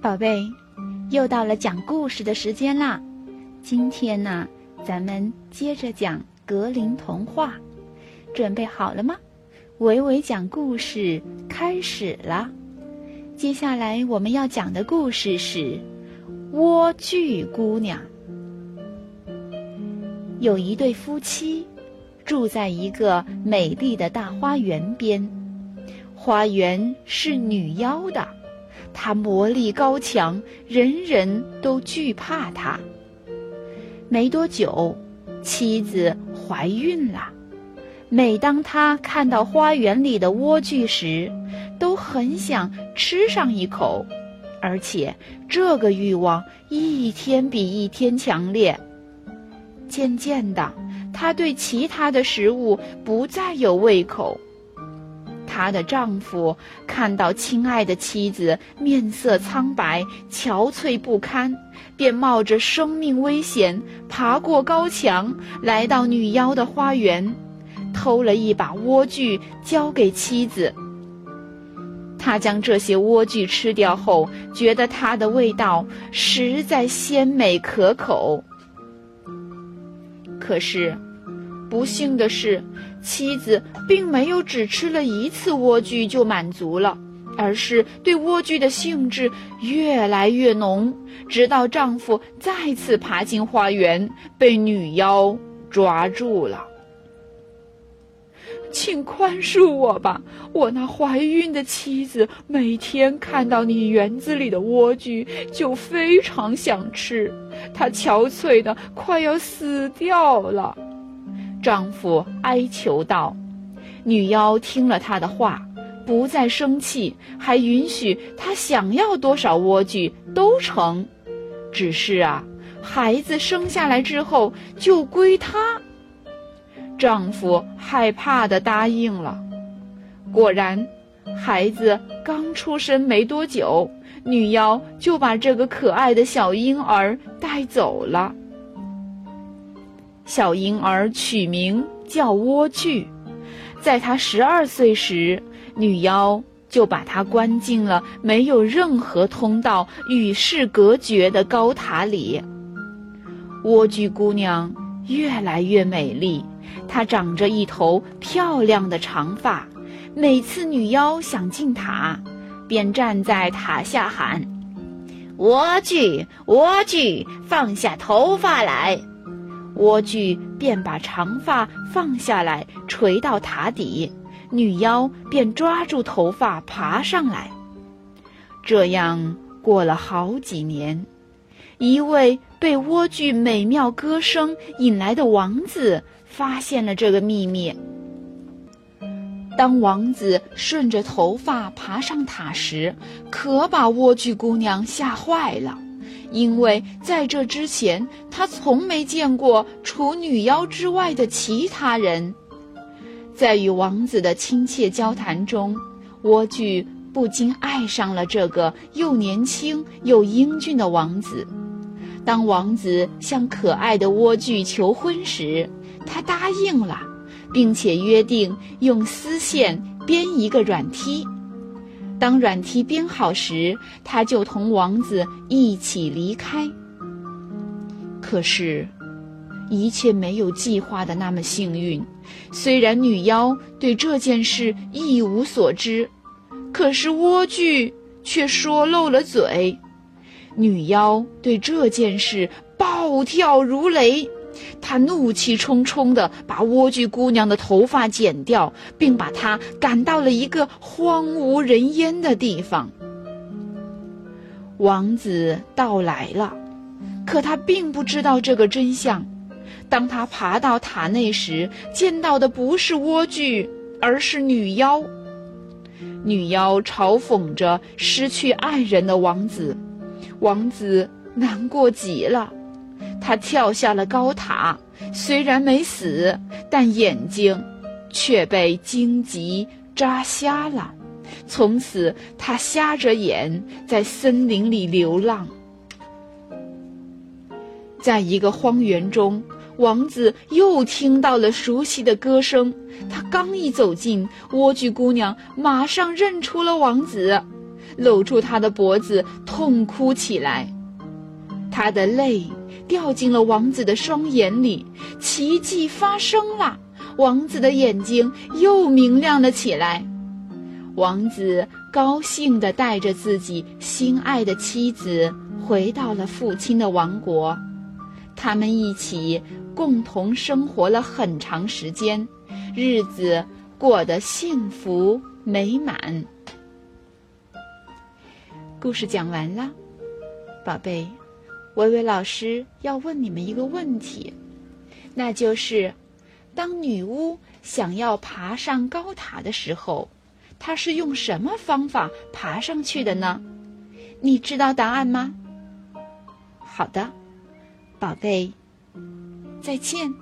宝贝，又到了讲故事的时间啦！今天呢，咱们接着讲格林童话，准备好了吗？伟伟讲故事开始了。接下来我们要讲的故事是《莴苣姑娘》。有一对夫妻，住在一个美丽的大花园边，花园是女妖的。他魔力高强，人人都惧怕他。没多久，妻子怀孕了。每当她看到花园里的莴苣时，都很想吃上一口，而且这个欲望一天比一天强烈。渐渐的，她对其他的食物不再有胃口。她的丈夫看到亲爱的妻子面色苍白、憔悴不堪，便冒着生命危险爬过高墙，来到女妖的花园，偷了一把莴苣交给妻子。他将这些莴苣吃掉后，觉得它的味道实在鲜美可口。可是。不幸的是，妻子并没有只吃了一次莴苣就满足了，而是对莴苣的兴致越来越浓，直到丈夫再次爬进花园，被女妖抓住了。请宽恕我吧，我那怀孕的妻子每天看到你园子里的莴苣就非常想吃，她憔悴的快要死掉了。丈夫哀求道：“女妖听了他的话，不再生气，还允许他想要多少莴苣都成。只是啊，孩子生下来之后就归她。”丈夫害怕的答应了。果然，孩子刚出生没多久，女妖就把这个可爱的小婴儿带走了。小婴儿取名叫莴苣，在他十二岁时，女妖就把他关进了没有任何通道、与世隔绝的高塔里。莴苣姑娘越来越美丽，她长着一头漂亮的长发。每次女妖想进塔，便站在塔下喊：“莴苣，莴苣，放下头发来。”莴苣便把长发放下来，垂到塔底，女妖便抓住头发爬上来。这样过了好几年，一位被莴苣美妙歌声引来的王子发现了这个秘密。当王子顺着头发爬上塔时，可把莴苣姑娘吓坏了。因为在这之前，他从没见过除女妖之外的其他人。在与王子的亲切交谈中，莴苣不禁爱上了这个又年轻又英俊的王子。当王子向可爱的莴苣求婚时，他答应了，并且约定用丝线编一个软梯。当软梯编好时，他就同王子一起离开。可是，一切没有计划的那么幸运。虽然女妖对这件事一无所知，可是莴苣却说漏了嘴。女妖对这件事暴跳如雷。他怒气冲冲地把莴苣姑娘的头发剪掉，并把她赶到了一个荒无人烟的地方。王子到来了，可他并不知道这个真相。当他爬到塔内时，见到的不是莴苣，而是女妖。女妖嘲讽着失去爱人的王子，王子难过极了。他跳下了高塔，虽然没死，但眼睛却被荆棘扎瞎了。从此，他瞎着眼在森林里流浪。在一个荒原中，王子又听到了熟悉的歌声。他刚一走近，莴苣姑娘马上认出了王子。搂住他的脖子痛哭起来。他的泪掉进了王子的双眼里，奇迹发生了，王子的眼睛又明亮了起来。王子高兴地带着自己心爱的妻子回到了父亲的王国，他们一起共同生活了很长时间，日子过得幸福美满。故事讲完了，宝贝，维维老师要问你们一个问题，那就是：当女巫想要爬上高塔的时候。她是用什么方法爬上去的呢？你知道答案吗？好的，宝贝，再见。